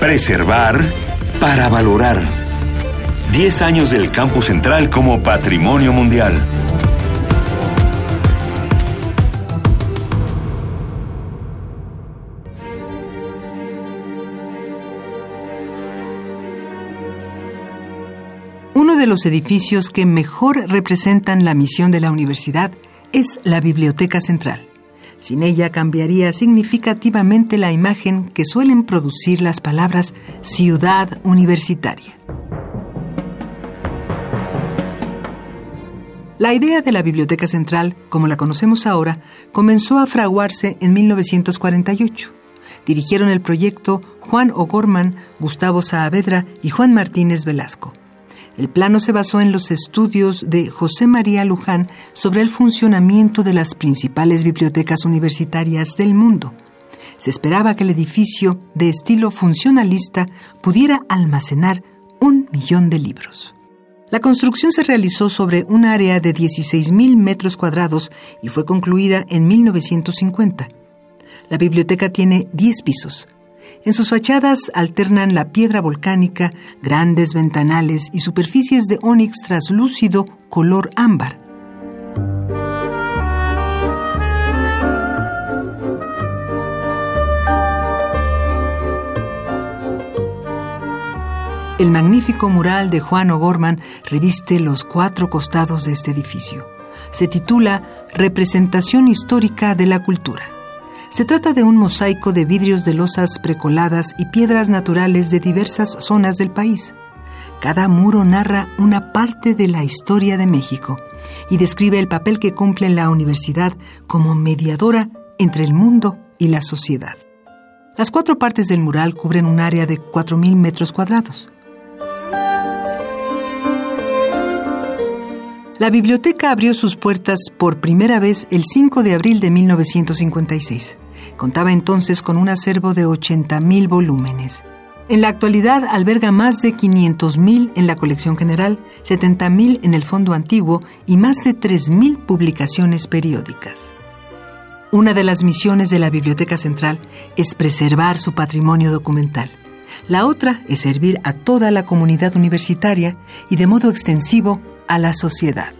Preservar para valorar. 10 años del Campus Central como Patrimonio Mundial. Uno de los edificios que mejor representan la misión de la universidad es la Biblioteca Central. Sin ella cambiaría significativamente la imagen que suelen producir las palabras ciudad universitaria. La idea de la Biblioteca Central, como la conocemos ahora, comenzó a fraguarse en 1948. Dirigieron el proyecto Juan O'Gorman, Gustavo Saavedra y Juan Martínez Velasco. El plano se basó en los estudios de José María Luján sobre el funcionamiento de las principales bibliotecas universitarias del mundo. Se esperaba que el edificio, de estilo funcionalista, pudiera almacenar un millón de libros. La construcción se realizó sobre un área de 16.000 metros cuadrados y fue concluida en 1950. La biblioteca tiene 10 pisos, en sus fachadas alternan la piedra volcánica, grandes ventanales y superficies de ónix traslúcido color ámbar. El magnífico mural de Juan O'Gorman reviste los cuatro costados de este edificio. Se titula Representación histórica de la cultura. Se trata de un mosaico de vidrios de losas precoladas y piedras naturales de diversas zonas del país. Cada muro narra una parte de la historia de México y describe el papel que cumple la universidad como mediadora entre el mundo y la sociedad. Las cuatro partes del mural cubren un área de 4.000 metros cuadrados. La biblioteca abrió sus puertas por primera vez el 5 de abril de 1956. Contaba entonces con un acervo de 80.000 volúmenes. En la actualidad alberga más de 500.000 en la colección general, 70.000 en el fondo antiguo y más de 3.000 publicaciones periódicas. Una de las misiones de la Biblioteca Central es preservar su patrimonio documental. La otra es servir a toda la comunidad universitaria y de modo extensivo a la sociedad.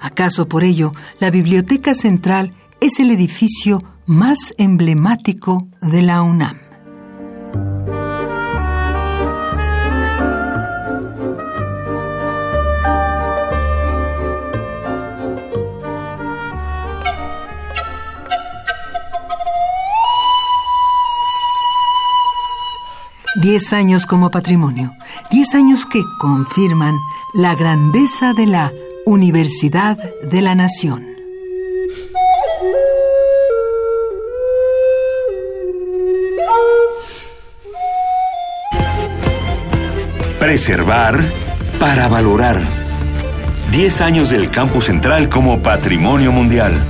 ¿Acaso por ello la Biblioteca Central es el edificio más emblemático de la UNAM? Diez años como patrimonio, diez años que confirman la grandeza de la Universidad de la Nación. Preservar para valorar. 10 años del Campus Central como Patrimonio Mundial.